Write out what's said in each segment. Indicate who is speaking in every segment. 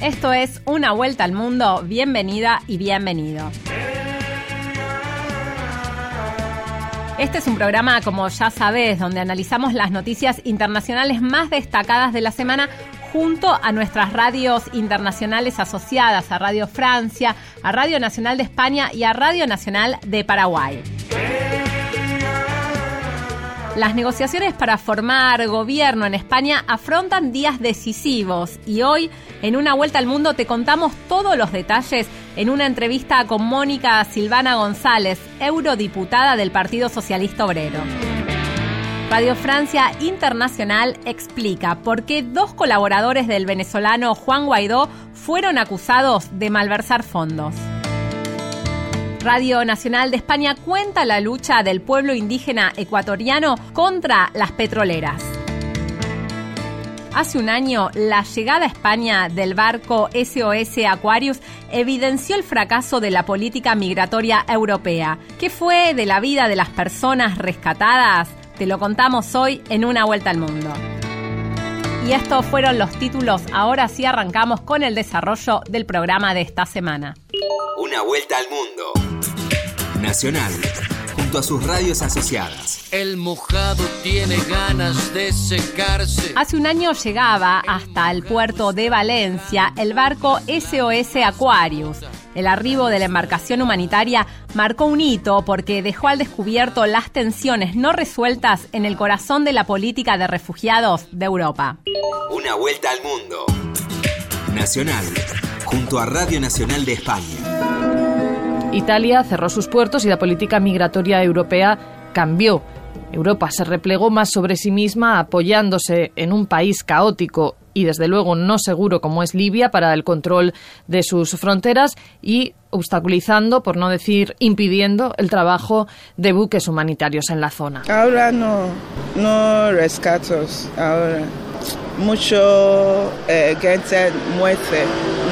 Speaker 1: Esto es Una Vuelta al Mundo. Bienvenida y bienvenido. Este es un programa, como ya sabes, donde analizamos las noticias internacionales más destacadas de la semana junto a nuestras radios internacionales asociadas, a Radio Francia, a Radio Nacional de España y a Radio Nacional de Paraguay. Las negociaciones para formar gobierno en España afrontan días decisivos y hoy, en una vuelta al mundo, te contamos todos los detalles en una entrevista con Mónica Silvana González, eurodiputada del Partido Socialista Obrero. Radio Francia Internacional explica por qué dos colaboradores del venezolano Juan Guaidó fueron acusados de malversar fondos. Radio Nacional de España cuenta la lucha del pueblo indígena ecuatoriano contra las petroleras. Hace un año, la llegada a España del barco SOS Aquarius evidenció el fracaso de la política migratoria europea. ¿Qué fue de la vida de las personas rescatadas? Te lo contamos hoy en Una Vuelta al Mundo. Y estos fueron los títulos. Ahora sí arrancamos con el desarrollo del programa de esta semana.
Speaker 2: Una Vuelta al Mundo. Nacional, junto a sus radios asociadas.
Speaker 3: El mojado tiene ganas de secarse.
Speaker 1: Hace un año llegaba hasta el puerto de Valencia el barco SOS Aquarius. El arribo de la embarcación humanitaria marcó un hito porque dejó al descubierto las tensiones no resueltas en el corazón de la política de refugiados de Europa.
Speaker 2: Una vuelta al mundo. Nacional, junto a Radio Nacional de España.
Speaker 4: Italia cerró sus puertos y la política migratoria europea cambió. Europa se replegó más sobre sí misma apoyándose en un país caótico y desde luego no seguro como es Libia para el control de sus fronteras y obstaculizando, por no decir impidiendo, el trabajo de buques humanitarios en la zona.
Speaker 5: Ahora no, no rescatos, ahora mucho eh, gente muere,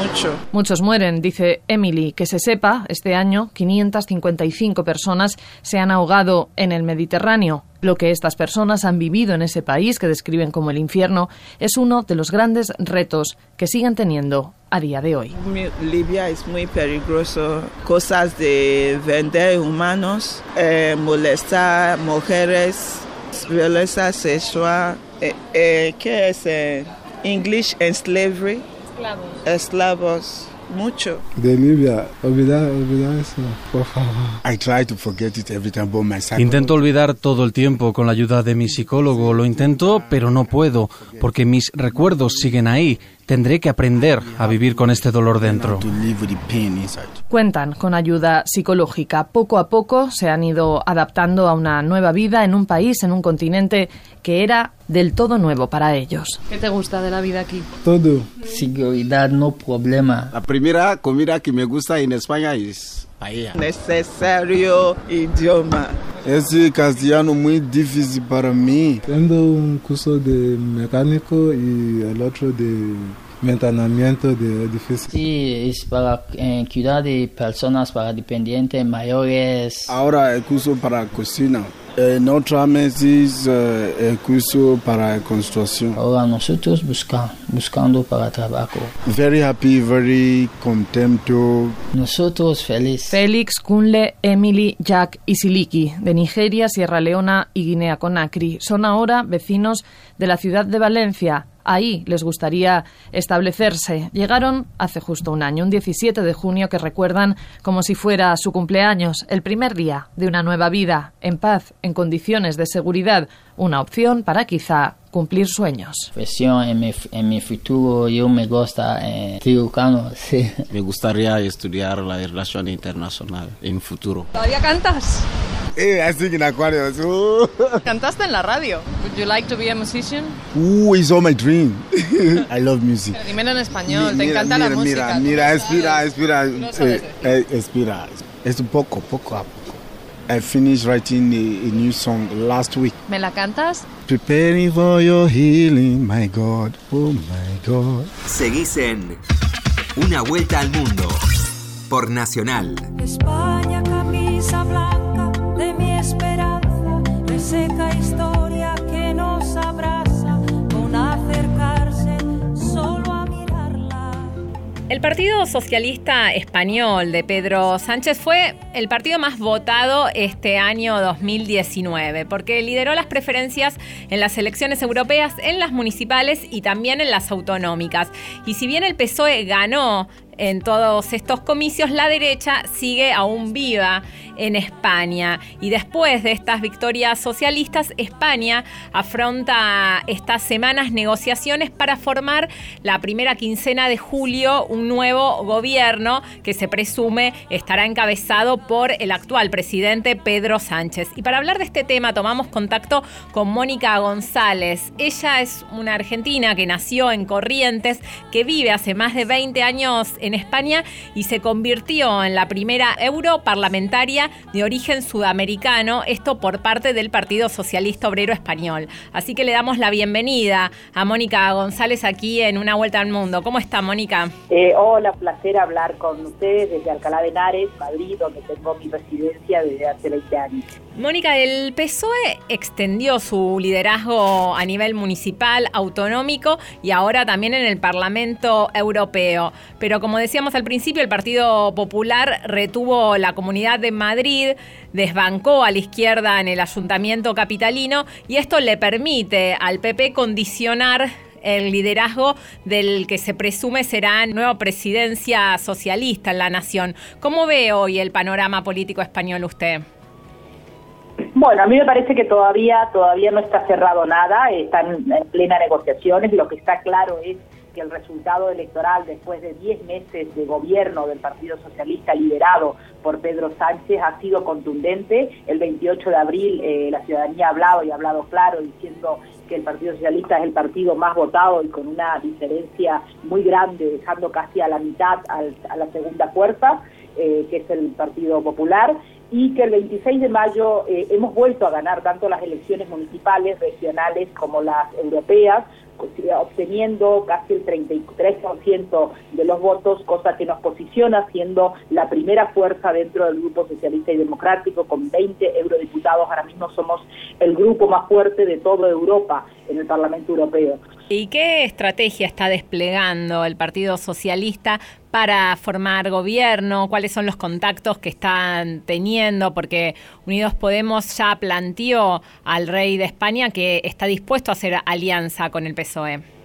Speaker 5: mucho.
Speaker 4: Muchos mueren, dice Emily. Que se sepa, este año 555 personas se han ahogado en el Mediterráneo. Lo que estas personas han vivido en ese país, que describen como el infierno, es uno de los grandes retos que siguen teniendo a día de hoy.
Speaker 5: Libia es muy peligroso, cosas de vender humanos, eh, molestar mujeres, violencia sexual, eh, eh, ¿qué es? Eh, English and slavery. Esclavos. Esclavos. Mucho.
Speaker 6: De Libia, olvidar, olvidar eso, por favor. I try to forget it every time, but my
Speaker 7: Intento olvidar todo el tiempo con la ayuda de mi psicólogo. Lo intento, pero no puedo, porque mis recuerdos siguen ahí. Tendré que aprender a vivir con este dolor dentro.
Speaker 4: Cuentan con ayuda psicológica. Poco a poco se han ido adaptando a una nueva vida en un país, en un continente que era del todo nuevo para ellos.
Speaker 1: ¿Qué te gusta de la vida aquí?
Speaker 6: Todo.
Speaker 8: Seguridad, no problema.
Speaker 9: La primera comida que me gusta en España es paella.
Speaker 5: Necesario idioma.
Speaker 6: Es castellano muy difícil para mí. Tengo un curso de mecánico y el otro de mantenimiento de edificios.
Speaker 8: Sí, es para eh, cuidar de personas para dependientes mayores.
Speaker 6: Ahora el curso para cocina. En otra meses eh, el curso para construcción.
Speaker 8: Ahora nosotros busca, buscando para trabajo.
Speaker 6: Very happy, very contento.
Speaker 8: Nosotros felices.
Speaker 4: Félix, Kunle, Emily, Jack y Siliki, de Nigeria, Sierra Leona y Guinea Conakry, son ahora vecinos de la ciudad de Valencia. Ahí les gustaría establecerse. Llegaron hace justo un año, un 17 de junio, que recuerdan como si fuera su cumpleaños, el primer día de una nueva vida, en paz, en condiciones de seguridad, una opción para quizá cumplir sueños.
Speaker 8: En mi, en mi futuro yo me gusta eh, sí.
Speaker 9: Me gustaría estudiar la relación internacional en futuro.
Speaker 1: ¿Todavía cantas?
Speaker 6: Eh, así que en Aquarius.
Speaker 1: ¿Cantaste en la radio? Would you like to be a musician?
Speaker 6: Uh, it's all my dream. I love music.
Speaker 1: Pero dímelo en español, te encanta la música.
Speaker 6: Mira, mira. Eh, eh, espera. Es un poco, poco a poco. I finished writing a, a, new song last week.
Speaker 1: ¿Me la cantas?
Speaker 6: Preparing for your healing, my God, oh my God.
Speaker 2: Seguís en Una Vuelta al Mundo por Nacional.
Speaker 10: España, camisa blanca reseca historia que nos abraza con acercarse solo a mirarla.
Speaker 1: El Partido Socialista Español de Pedro Sánchez fue el partido más votado este año 2019 porque lideró las preferencias en las elecciones europeas, en las municipales y también en las autonómicas. Y si bien el PSOE ganó en todos estos comicios, la derecha sigue aún viva en España. Y después de estas victorias socialistas, España afronta estas semanas negociaciones para formar la primera quincena de julio un nuevo gobierno que se presume estará encabezado por el actual presidente Pedro Sánchez. Y para hablar de este tema tomamos contacto con Mónica González. Ella es una argentina que nació en Corrientes, que vive hace más de 20 años en España y se convirtió en la primera europarlamentaria de origen sudamericano, esto por parte del Partido Socialista Obrero Español. Así que le damos la bienvenida a Mónica González aquí en Una Vuelta al Mundo. ¿Cómo está, Mónica?
Speaker 11: Eh, hola, placer hablar con ustedes desde Alcalá de Henares, Madrid, donde tengo mi residencia desde hace 20 años.
Speaker 1: Mónica, el PSOE extendió su liderazgo a nivel municipal, autonómico y ahora también en el Parlamento Europeo. Pero como decíamos al principio, el Partido Popular retuvo la Comunidad de Madrid, desbancó a la izquierda en el Ayuntamiento Capitalino y esto le permite al PP condicionar el liderazgo del que se presume será nueva presidencia socialista en la nación. ¿Cómo ve hoy el panorama político español usted?
Speaker 11: Bueno, a mí me parece que todavía todavía no está cerrado nada, están en plena negociaciones, lo que está claro es que el resultado electoral después de 10 meses de gobierno del Partido Socialista liderado por Pedro Sánchez ha sido contundente. El 28 de abril eh, la ciudadanía ha hablado y ha hablado claro diciendo que el Partido Socialista es el partido más votado y con una diferencia muy grande, dejando casi a la mitad a la segunda fuerza, eh, que es el Partido Popular y que el 26 de mayo eh, hemos vuelto a ganar tanto las elecciones municipales, regionales como las europeas, obteniendo casi el 33% de los votos, cosa que nos posiciona siendo la primera fuerza dentro del Grupo Socialista y Democrático, con 20 eurodiputados. Ahora mismo somos el grupo más fuerte de toda Europa en el Parlamento Europeo.
Speaker 1: ¿Y qué estrategia está desplegando el Partido Socialista para formar gobierno? ¿Cuáles son los contactos que están teniendo? Porque Unidos Podemos ya planteó al rey de España que está dispuesto a hacer alianza con el PSOE. saw him. Eh.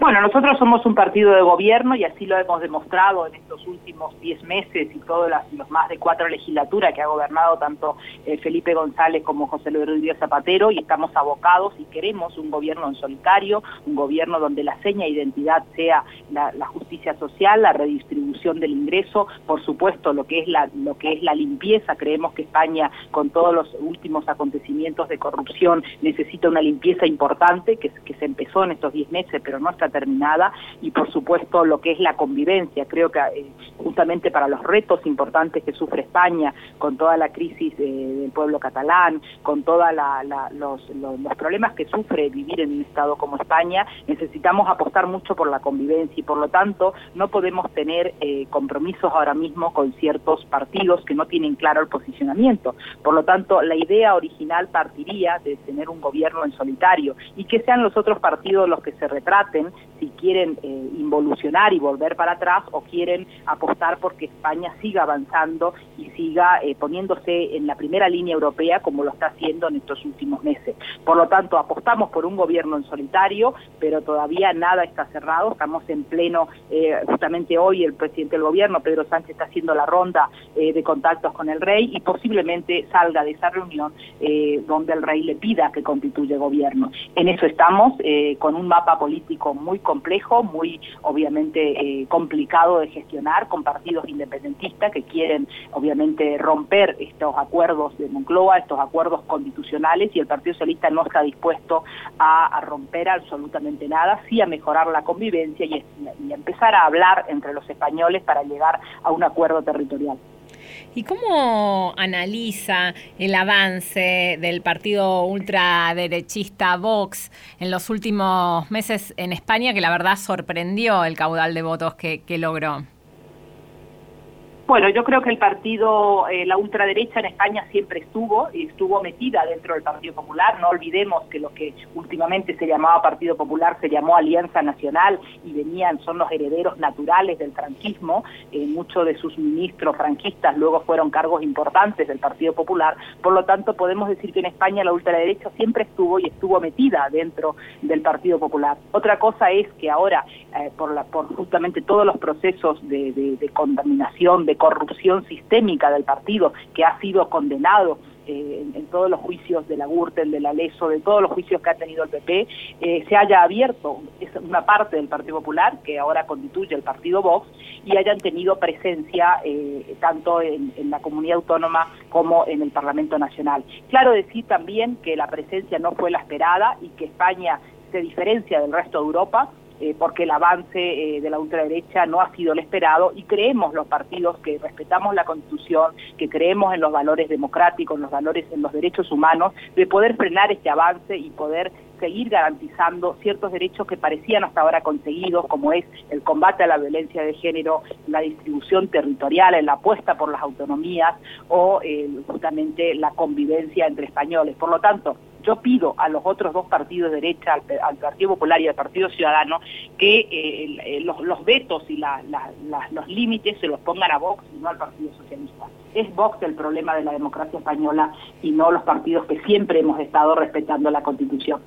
Speaker 11: Bueno, nosotros somos un partido de gobierno y así lo hemos demostrado en estos últimos diez meses y todos los más de cuatro legislaturas que ha gobernado tanto eh, Felipe González como José Luis Rodríguez Zapatero y estamos abocados y queremos un gobierno en solitario, un gobierno donde la seña de identidad sea la, justicia social, la redistribución del ingreso, por supuesto lo que es la lo que es la limpieza. Creemos que España con todos los últimos acontecimientos de corrupción necesita una limpieza importante que, que se empezó en estos diez meses, pero no está terminada y por supuesto lo que es la convivencia. Creo que eh, justamente para los retos importantes que sufre España con toda la crisis del pueblo catalán, con todos los, problemas que sufre vivir en un Estado como España, necesitamos apostar mucho por la convivencia y por lo tanto no podemos tener eh, compromisos ahora mismo con ciertos partidos que no tienen claro el posicionamiento. Por lo tanto, la idea original partiría de tener un gobierno en solitario y que sean los otros partidos los que se retraten si quieren eh, involucionar y volver para atrás o quieren apostar porque España siga avanzando y siga eh, poniéndose en la primera línea europea como lo está haciendo en estos últimos meses. Por lo tanto, apostamos por un gobierno en solitario, pero todavía nada está cerrado. Estamos en pleno, eh, justamente hoy el presidente del gobierno, Pedro Sánchez, está haciendo la ronda de contactos con el rey y posiblemente salga de esa reunión donde el rey le pida que constituya gobierno. En eso estamos, con un mapa político muy complejo, muy obviamente eh, complicado de gestionar con partidos independentistas que quieren obviamente romper estos acuerdos de Moncloa, estos acuerdos constitucionales y el Partido Socialista no está dispuesto a, romper absolutamente nada, sí a mejorar la convivencia y, y empezar a hablar entre los españoles para llegar a un acuerdo territorial.
Speaker 1: ¿Y cómo analiza el avance del partido ultraderechista Vox en los últimos meses en España, que la verdad sorprendió el caudal de votos que, logró?
Speaker 11: Bueno, yo creo que el partido, eh, la ultraderecha en España siempre estuvo y estuvo metida dentro del Partido Popular. No olvidemos que lo que últimamente se llamaba Partido Popular se llamó Alianza Nacional y venían, son los herederos naturales del franquismo. Eh, muchos de sus ministros franquistas luego fueron cargos importantes del Partido Popular. Por lo tanto, podemos decir que en España la ultraderecha siempre estuvo y estuvo metida dentro del Partido Popular. Otra cosa es que ahora, eh, por, la, por justamente todos los procesos de, de, de contaminación, de corrupción sistémica del partido que ha sido condenado eh, en, en, todos los juicios de la Gürtel, de la Leso, de todos los juicios que ha tenido el PP, eh, se haya abierto es una parte del Partido Popular, que ahora constituye el Partido Vox, y hayan tenido presencia eh, tanto en, en, la comunidad autónoma como en el Parlamento Nacional. Claro decir también que la presencia no fue la esperada y que España se diferencia del resto de Europa, eh, porque el avance eh, de la ultraderecha no ha sido el esperado y creemos los partidos que respetamos la Constitución, que creemos en los valores democráticos, en los valores, en los derechos humanos, de poder frenar este avance y poder seguir garantizando ciertos derechos que parecían hasta ahora conseguidos, como es el combate a la violencia de género, la distribución territorial, la apuesta por las autonomías o eh, justamente la convivencia entre españoles. Por lo tanto, yo pido a los otros dos partidos de derecha, al, Partido Popular y al Partido Ciudadano, que eh, los, los, vetos y la, los límites se los pongan a Vox y no al Partido Socialista. Es Vox el problema de la democracia española y no los partidos que siempre hemos estado respetando la Constitución.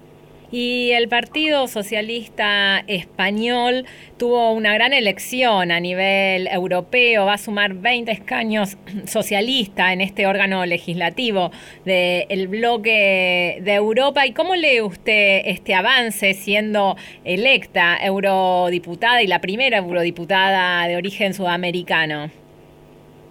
Speaker 1: Y el Partido Socialista Español tuvo una gran elección a nivel europeo, va a sumar 20 escaños socialista en este órgano legislativo del bloque de Europa. ¿Y cómo lee usted este avance siendo electa eurodiputada y la primera eurodiputada de origen sudamericano?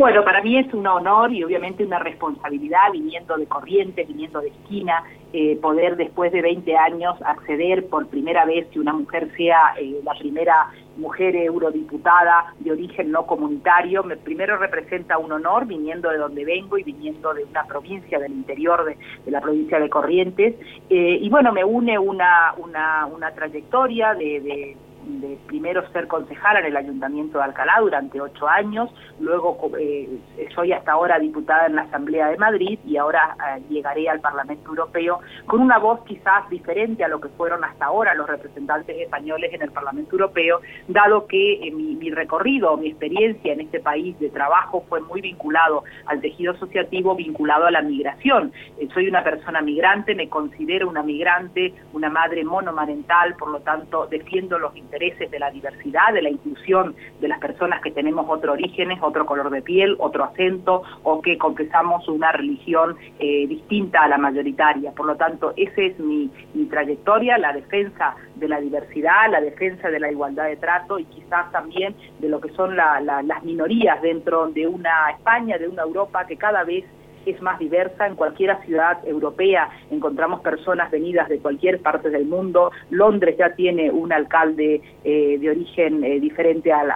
Speaker 11: Bueno, para mí es un honor y obviamente una responsabilidad viniendo de Corrientes, viniendo de esquina, eh, poder después de 20 años acceder por primera vez que una mujer sea eh, la primera mujer eurodiputada de origen no comunitario. Me, primero representa un honor viniendo de donde vengo y viniendo de una provincia del interior de, de la provincia de Corrientes. Eh, y bueno, me une una, una, una trayectoria de, de de primero ser concejala en el Ayuntamiento de Alcalá durante ocho años, luego eh, soy hasta ahora diputada en la Asamblea de Madrid y ahora eh, llegaré al Parlamento Europeo con una voz quizás diferente a lo que fueron hasta ahora los representantes españoles en el Parlamento Europeo, dado que eh, mi, mi, recorrido, mi experiencia en este país de trabajo fue muy vinculado al tejido asociativo, vinculado a la migración. Soy una persona migrante, me considero una migrante, una madre monomarental, por lo tanto defiendo los intereses de la diversidad, de la inclusión de las personas que tenemos otro orígenes, otro color de piel, otro acento o que confesamos una religión eh, distinta a la mayoritaria. Por lo tanto, esa es mi, mi trayectoria, la defensa de la diversidad, la defensa de la igualdad de trato y quizás también de lo que son la, la, las minorías dentro de una España, de una Europa que cada vez es más diversa. En cualquier ciudad europea encontramos personas venidas de cualquier parte del mundo. Londres ya tiene un alcalde eh, de origen eh, diferente al,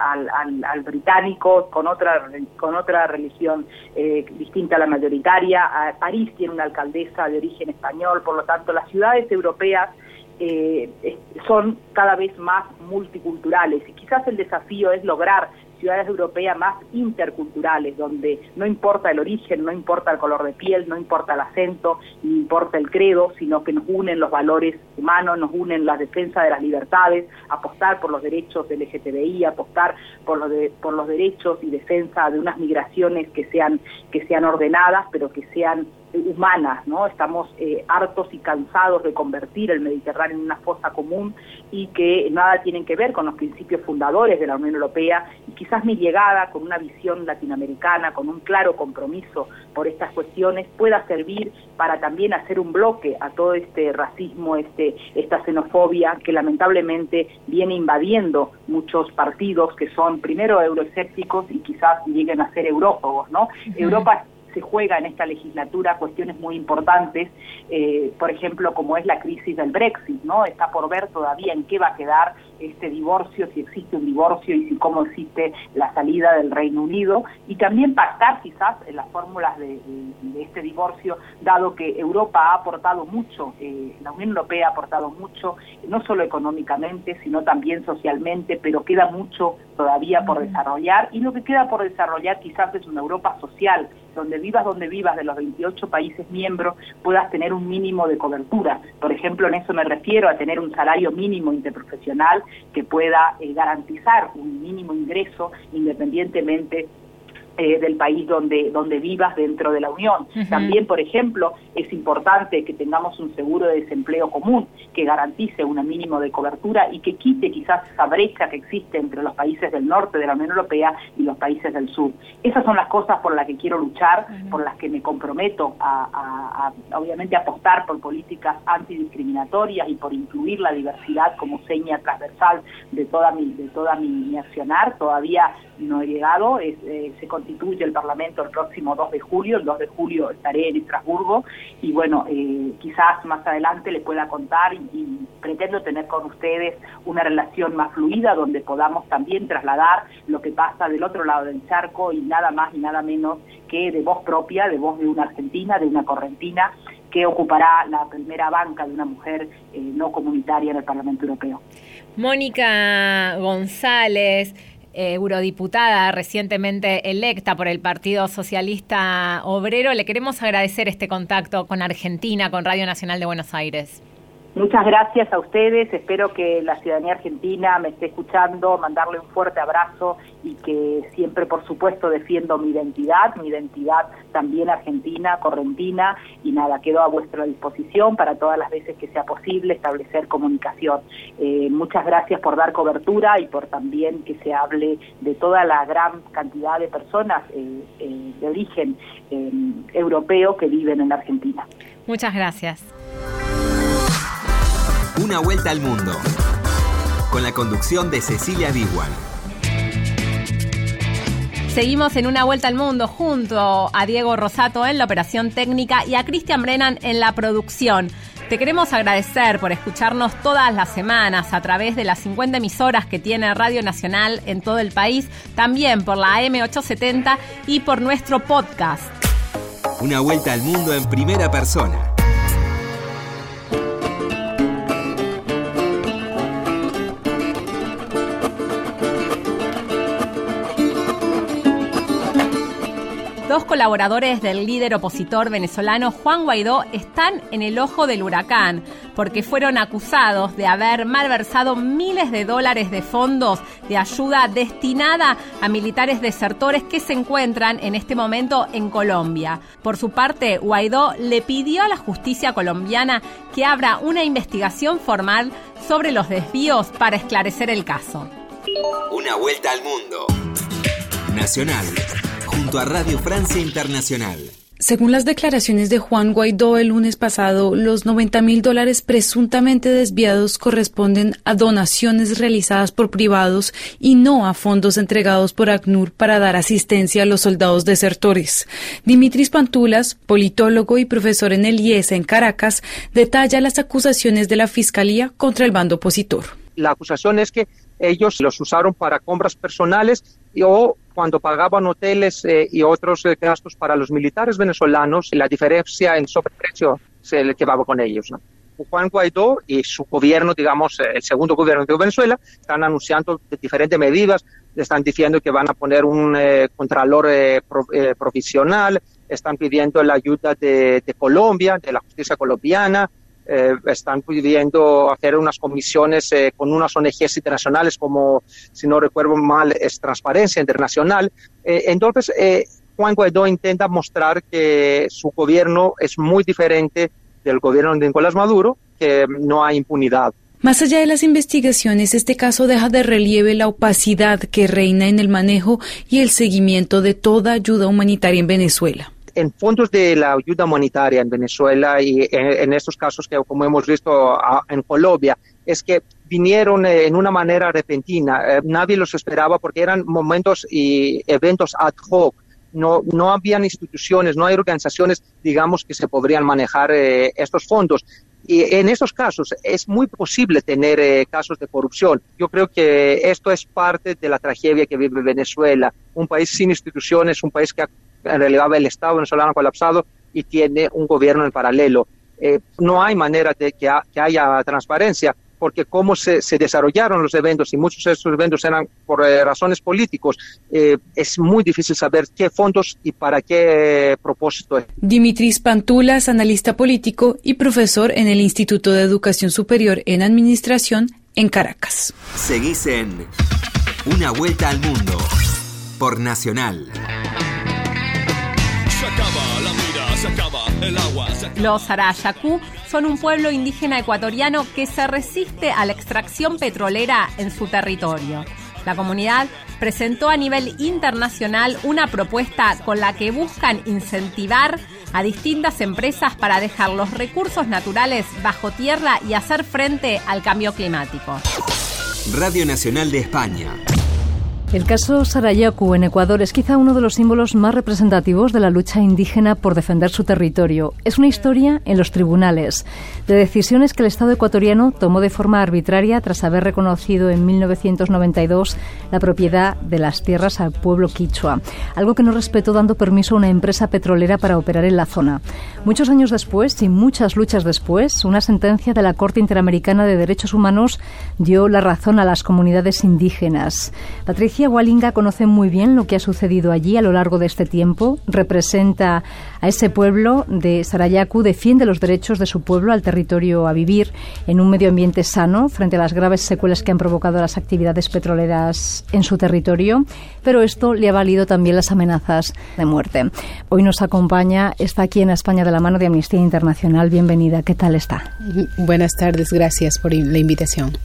Speaker 11: británico, con otra, con otra religión eh, distinta a la mayoritaria. París tiene una alcaldesa de origen español. Por lo tanto, las ciudades europeas eh, son cada vez más multiculturales y quizás el desafío es lograr ciudades europeas más interculturales, donde no importa el origen, no importa el color de piel, no importa el acento, ni importa el credo, sino que nos unen los valores humanos, nos unen la defensa de las libertades, apostar por los derechos del LGTBI, apostar por los, de, por los derechos y defensa de unas migraciones que sean, que sean ordenadas, pero que sean humanas, ¿no? Estamos eh, hartos y cansados de convertir el Mediterráneo en una fosa común y que nada tienen que ver con los principios fundadores de la Unión Europea y quizás mi llegada con una visión latinoamericana, con un claro compromiso por estas cuestiones pueda servir para también hacer un bloque a todo este racismo, este esta xenofobia que lamentablemente viene invadiendo muchos partidos que son primero euroescépticos y quizás lleguen a ser eurófobos, ¿no? Uh -huh. Europa se juega en esta legislatura cuestiones muy importantes, eh, por ejemplo, como es la crisis del Brexit, ¿no? Está por ver todavía en qué va a quedar este divorcio, si existe un divorcio y si cómo existe la salida del Reino Unido, y también pactar quizás en las fórmulas de, este divorcio, dado que Europa ha aportado mucho, eh, la Unión Europea ha aportado mucho, no solo económicamente, sino también socialmente, pero queda mucho todavía por desarrollar, y lo que queda por desarrollar quizás es una Europa social, donde vivas donde vivas de los 28 países miembros puedas tener un mínimo de cobertura. Por ejemplo, en eso me refiero a tener un salario mínimo interprofesional que pueda eh, garantizar un mínimo ingreso independientemente eh, del país donde, donde vivas dentro de la Unión. También, por ejemplo, es importante que tengamos un seguro de desempleo común que garantice un mínimo de cobertura y que quite quizás esa brecha que existe entre los países del norte de la Unión Europea y los países del sur. Esas son las cosas por las que quiero luchar, por las que me comprometo a, obviamente, apostar por políticas antidiscriminatorias y por incluir la diversidad como seña transversal de toda mi, de toda mi, accionar. Todavía no he llegado, es, eh, se constituye el Parlamento el próximo 2 de julio, el 2 de julio estaré en Estrasburgo y bueno, eh, quizás más adelante le pueda contar y, pretendo tener con ustedes una relación más fluida donde podamos también trasladar lo que pasa del otro lado del charco y nada más y nada menos que de voz propia, de voz de una argentina, de una correntina que ocupará la primera banca de una mujer eh, no comunitaria en el Parlamento Europeo.
Speaker 1: Mónica González, eurodiputada recientemente electa por el Partido Socialista Obrero. Le queremos agradecer este contacto con Argentina, con Radio Nacional de Buenos Aires.
Speaker 11: Muchas gracias a ustedes, espero que la ciudadanía argentina me esté escuchando, mandarle un fuerte abrazo y que siempre, por supuesto, defiendo mi identidad, mi identidad también argentina, correntina, y nada, quedo a vuestra disposición para todas las veces que sea posible establecer comunicación. Eh, muchas gracias por dar cobertura y por también que se hable de toda la gran cantidad de personas eh, eh, de origen europeo que viven en Argentina.
Speaker 1: Muchas gracias.
Speaker 2: Una vuelta al mundo. Con la conducción de Cecilia Biguan.
Speaker 1: Seguimos en una vuelta al mundo junto a Diego Rosato en la operación técnica y a Cristian Brennan en la producción. Te queremos agradecer por escucharnos todas las semanas a través de las 50 emisoras que tiene Radio Nacional en todo el país, también por la AM870 y por nuestro podcast.
Speaker 2: Una vuelta al mundo en primera persona
Speaker 1: Dos colaboradores del líder opositor venezolano Juan Guaidó están en el ojo del huracán porque fueron acusados de haber malversado miles de dólares de fondos de ayuda destinada a militares desertores que se encuentran en este momento en Colombia. Por su parte, Guaidó le pidió a la justicia colombiana que abra una investigación formal sobre los desvíos para esclarecer el caso.
Speaker 2: Una vuelta al mundo. Nacional junto a Radio Francia Internacional.
Speaker 12: Según las declaraciones de Juan Guaidó el lunes pasado, los 90 mil dólares presuntamente desviados corresponden a donaciones realizadas por privados y no a fondos entregados por ACNUR para dar asistencia a los soldados desertores. Dimitris Pantulas, politólogo y profesor en el IES en Caracas, detalla las acusaciones de la Fiscalía contra el bando opositor.
Speaker 13: La acusación es que ellos los usaron para compras personales o cuando pagaban hoteles eh, y otros eh, gastos para los militares venezolanos, la diferencia en sobreprecio se le llevaba con ellos. Juan Guaidó y su gobierno, digamos, eh, el segundo gobierno de Venezuela, están anunciando diferentes medidas, están diciendo que van a poner un contralor provisional, están pidiendo la ayuda de Colombia, de la justicia colombiana, eh, están pidiendo hacer unas comisiones eh, con unas ONGs internacionales como, si no recuerdo mal, es Transparencia Internacional. Eh, entonces, Juan Guaidó intenta mostrar que su gobierno es muy diferente del gobierno de Nicolás Maduro, que no hay impunidad.
Speaker 12: Más allá de las investigaciones, este caso deja de relieve la opacidad que reina en el manejo y el seguimiento de toda ayuda humanitaria en Venezuela
Speaker 13: en fondos de la ayuda humanitaria en Venezuela y en, estos casos que como hemos visto en Colombia, es que vinieron eh, en una manera repentina. Eh, nadie los esperaba porque eran momentos y eventos ad hoc. No, no habían instituciones, no hay organizaciones, digamos, que se podrían manejar eh, estos fondos. Y en estos casos es muy posible tener eh, casos de corrupción. Yo creo que esto es parte de la tragedia que vive Venezuela. Un país sin instituciones, un país que ha, en realidad el Estado venezolano ha colapsado y tiene un gobierno en paralelo. Eh, no hay manera de que, que haya transparencia porque cómo se, se, desarrollaron los eventos y muchos de estos eventos eran por eh, razones políticos, eh, es muy difícil saber qué fondos y para qué eh, propósito.
Speaker 12: Dimitris Pantulas, analista político y profesor en el Instituto de Educación Superior en Administración en Caracas.
Speaker 2: Seguís en Una Vuelta al Mundo por Nacional.
Speaker 14: Se acaba el agua. Se acaba.
Speaker 1: Los Arayacú son un pueblo indígena ecuatoriano que se resiste a la extracción petrolera en su territorio. La comunidad presentó a nivel internacional una propuesta con la que buscan incentivar a distintas empresas para dejar los recursos naturales bajo tierra y hacer frente al cambio climático.
Speaker 2: Radio Nacional de España.
Speaker 15: El caso Sarayaku en Ecuador es quizá uno de los símbolos más representativos de la lucha indígena por defender su territorio. Es una historia en los tribunales de decisiones que el Estado ecuatoriano tomó de forma arbitraria tras haber reconocido en 1992 la propiedad de las tierras al pueblo quichua, algo que no respetó dando permiso a una empresa petrolera para operar en la zona. Muchos años después y muchas luchas después, una sentencia de la Corte Interamericana de Derechos Humanos dio la razón a las comunidades indígenas. Patricia Patricia Walinga conoce muy bien lo que ha sucedido allí a lo largo de este tiempo, representa a ese pueblo de Sarayaku, defiende los derechos de su pueblo al territorio a vivir en un medio ambiente sano frente a las graves secuelas que han provocado las actividades petroleras en su territorio, pero esto le ha valido también las amenazas de muerte. Hoy nos acompaña, está aquí en España de la mano de Amnistía Internacional. Bienvenida, ¿qué tal está?
Speaker 16: Buenas tardes, gracias por la invitación.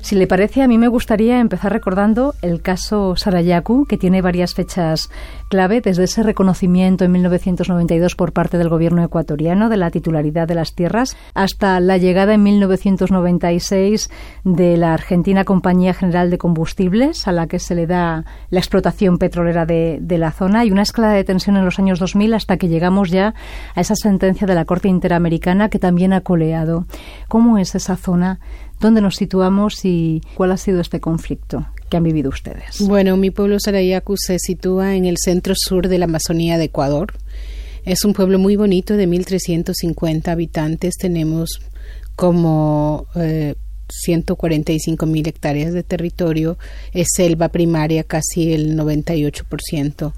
Speaker 15: Si le parece, a mí me gustaría empezar recordando el caso Sarayaku, que tiene varias fechas clave, desde ese reconocimiento en 1992 por parte del gobierno ecuatoriano de la titularidad de las tierras, hasta la llegada en 1996 de la Argentina Compañía General de Combustibles, a la que se le da la explotación petrolera de, de la zona, y una escala de tensión en los años 2000 hasta que llegamos ya a esa sentencia de la Corte Interamericana que también ha coleado. ¿Cómo es esa zona? ¿Dónde nos situamos y cuál ha sido este conflicto que han vivido ustedes?
Speaker 16: Bueno, mi pueblo Sarayaku se sitúa en el centro sur de la Amazonía de Ecuador. Es un pueblo muy bonito de 1.350 habitantes. Tenemos como eh, 145 mil hectáreas de territorio. Es selva primaria casi el 98%.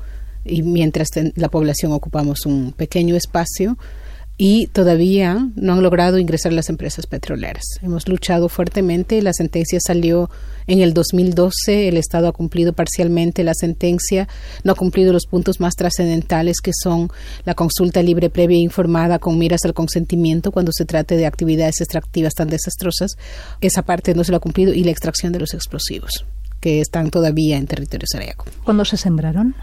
Speaker 16: Y mientras la población ocupamos un pequeño espacio, y todavía no han logrado ingresar las empresas petroleras. Hemos luchado fuertemente, la sentencia salió en el 2012, el Estado ha cumplido parcialmente la sentencia, no ha cumplido los puntos más trascendentales que son la consulta libre previa e informada con miras al consentimiento cuando se trate de actividades extractivas tan desastrosas. Esa parte no se lo ha cumplido y la extracción de los explosivos que están todavía en territorio sarayaco.
Speaker 15: ¿Cuándo se sembraron?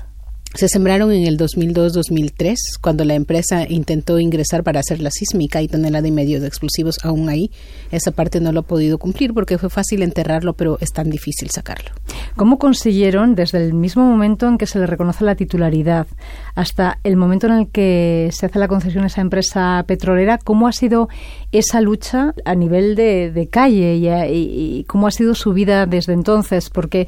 Speaker 16: Se sembraron en el 2002-2003, cuando la empresa intentó ingresar para hacer la sísmica y tonelada y medio de explosivos aún ahí. Esa parte no lo ha podido cumplir porque fue fácil enterrarlo, pero es tan difícil sacarlo.
Speaker 15: ¿Cómo consiguieron, desde el mismo momento en que se le reconoce la titularidad hasta el momento en el que se hace la concesión a esa empresa petrolera, cómo ha sido esa lucha a nivel de, calle y, y, y cómo ha sido su vida desde entonces? Porque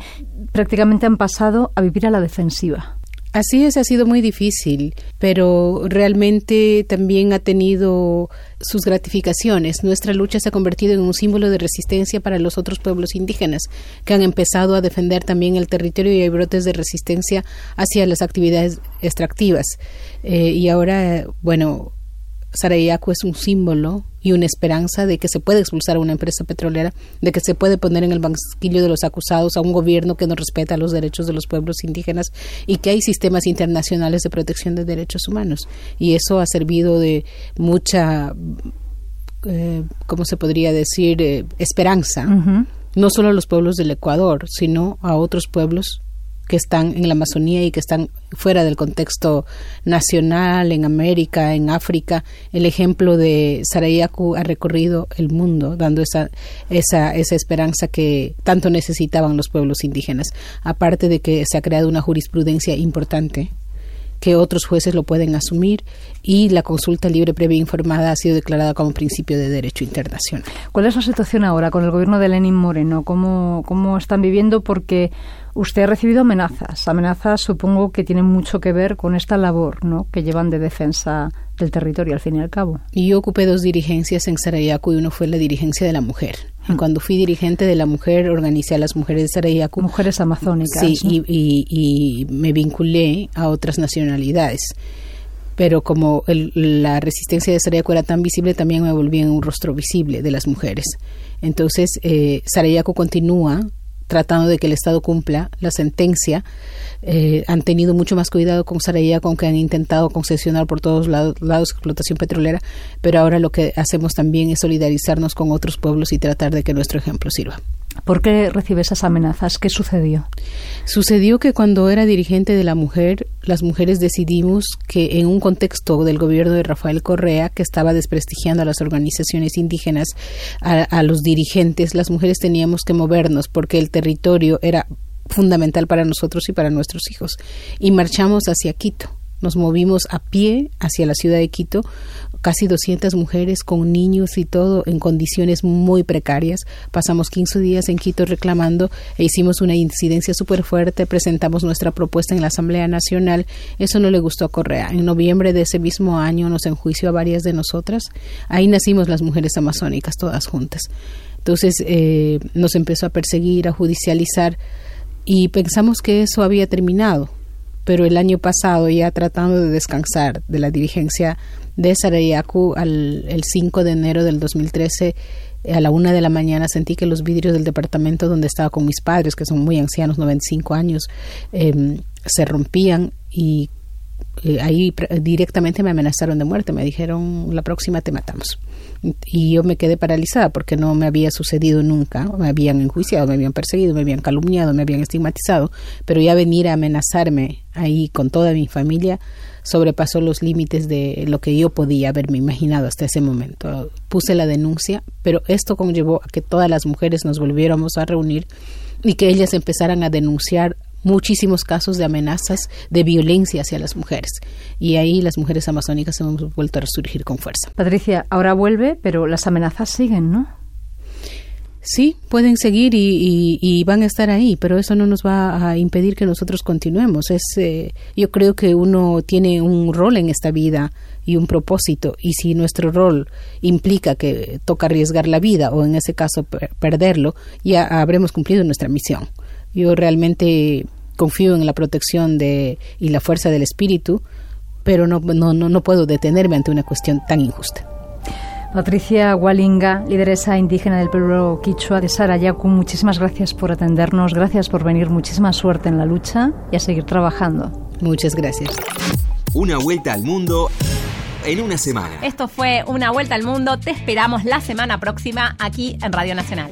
Speaker 15: prácticamente han pasado a vivir a la defensiva.
Speaker 16: Así es, ha sido muy difícil, pero realmente también ha tenido sus gratificaciones. Nuestra lucha se ha convertido en un símbolo de resistencia para los otros pueblos indígenas que han empezado a defender también el territorio y hay brotes de resistencia hacia las actividades extractivas. Eh, y ahora, bueno, Sarayaku es un símbolo y una esperanza de que se puede expulsar a una empresa petrolera, de que se puede poner en el banquillo de los acusados a un gobierno que no respeta los derechos de los pueblos indígenas y que hay sistemas internacionales de protección de derechos humanos. Y eso ha servido de mucha, eh, ¿cómo se podría decir?, eh, esperanza, uh -huh. no solo a los pueblos del Ecuador, sino a otros pueblos que están en la Amazonía y que están fuera del contexto nacional, en América, en África. El ejemplo de Sarayaku ha recorrido el mundo, dando esa, esa, esa esperanza que tanto necesitaban los pueblos indígenas. Aparte de que se ha creado una jurisprudencia importante que otros jueces lo pueden asumir y la consulta libre previa informada ha sido declarada como principio de derecho internacional.
Speaker 15: ¿Cuál es la situación ahora con el gobierno de Lenin Moreno? ¿Cómo, cómo están viviendo? Porque usted ha recibido amenazas. Amenazas supongo que tienen mucho que ver con esta labor ¿no? que llevan de defensa del territorio al fin y al cabo.
Speaker 16: Y yo ocupé dos dirigencias en Sarayaku y uno fue la dirigencia de la mujer. Y mm. cuando fui dirigente de la mujer, organicé a las mujeres de Sarayaku.
Speaker 15: Mujeres amazónicas.
Speaker 16: Sí, y, y, me vinculé a otras nacionalidades pero como la resistencia de Sarayaku era tan visible, también me volví en un rostro visible de las mujeres. Entonces, eh, Sarayaku continúa tratando de que el Estado cumpla la sentencia. Eh, han tenido mucho más cuidado con Saraya, con que han intentado concesionar por todos lados, lados explotación petrolera, pero ahora lo que hacemos también es solidarizarnos con otros pueblos y tratar de que nuestro ejemplo sirva.
Speaker 15: ¿Por qué recibe esas amenazas? ¿Qué sucedió?
Speaker 16: Sucedió que cuando era dirigente de la mujer, las mujeres decidimos que en un contexto del gobierno de Rafael Correa, que estaba desprestigiando a las organizaciones indígenas, a, a los dirigentes, las mujeres teníamos que movernos porque el territorio era fundamental para nosotros y para nuestros hijos. Y marchamos hacia Quito nos movimos a pie hacia la ciudad de Quito, casi 200 mujeres con niños y todo en condiciones muy precarias. Pasamos 15 días en Quito reclamando e hicimos una incidencia súper fuerte, presentamos nuestra propuesta en la Asamblea Nacional. Eso no le gustó a Correa. En noviembre de ese mismo año nos enjuició a varias de nosotras. Ahí nacimos las mujeres amazónicas, todas juntas. Entonces eh, nos empezó a perseguir, a judicializar y pensamos que eso había terminado pero el año pasado, ya tratando de descansar de la dirigencia de Sarayaku, al, el 5 de enero del 2013, a la una de la mañana sentí que los vidrios del departamento donde estaba con mis padres, que son muy ancianos, 95 años, eh, se rompían y eh, ahí directamente me amenazaron de muerte. Me dijeron, la próxima te matamos y yo me quedé paralizada porque no me había sucedido nunca, me habían enjuiciado, me habían perseguido, me habían calumniado, me habían estigmatizado, pero ya venir a amenazarme ahí con toda mi familia sobrepasó los límites de lo que yo podía haberme imaginado hasta ese momento. Puse la denuncia, pero esto conllevó a que todas las mujeres nos volviéramos a reunir y que ellas empezaran a denunciar muchísimos casos de amenazas, de violencia hacia las mujeres. Y ahí las mujeres amazónicas hemos vuelto a resurgir con fuerza.
Speaker 15: Patricia, ahora vuelve, pero las amenazas siguen, ¿no?
Speaker 16: Sí, pueden seguir y, van a estar ahí, pero eso no nos va a impedir que nosotros continuemos. Es, eh, yo creo que uno tiene un rol en esta vida y un propósito, y si nuestro rol implica que toca arriesgar la vida o en ese caso perderlo, ya habremos cumplido nuestra misión. Yo realmente confío en la protección de, y la fuerza del espíritu, pero no, no, no puedo detenerme ante una cuestión tan injusta.
Speaker 15: Patricia Walinga, lideresa indígena del pueblo quichua de Sarayaku, muchísimas gracias por atendernos, gracias por venir, muchísima suerte en la lucha y a seguir trabajando.
Speaker 16: Muchas gracias.
Speaker 2: Una vuelta al mundo en una semana.
Speaker 1: Esto fue Una vuelta al mundo, te esperamos la semana próxima aquí en Radio Nacional.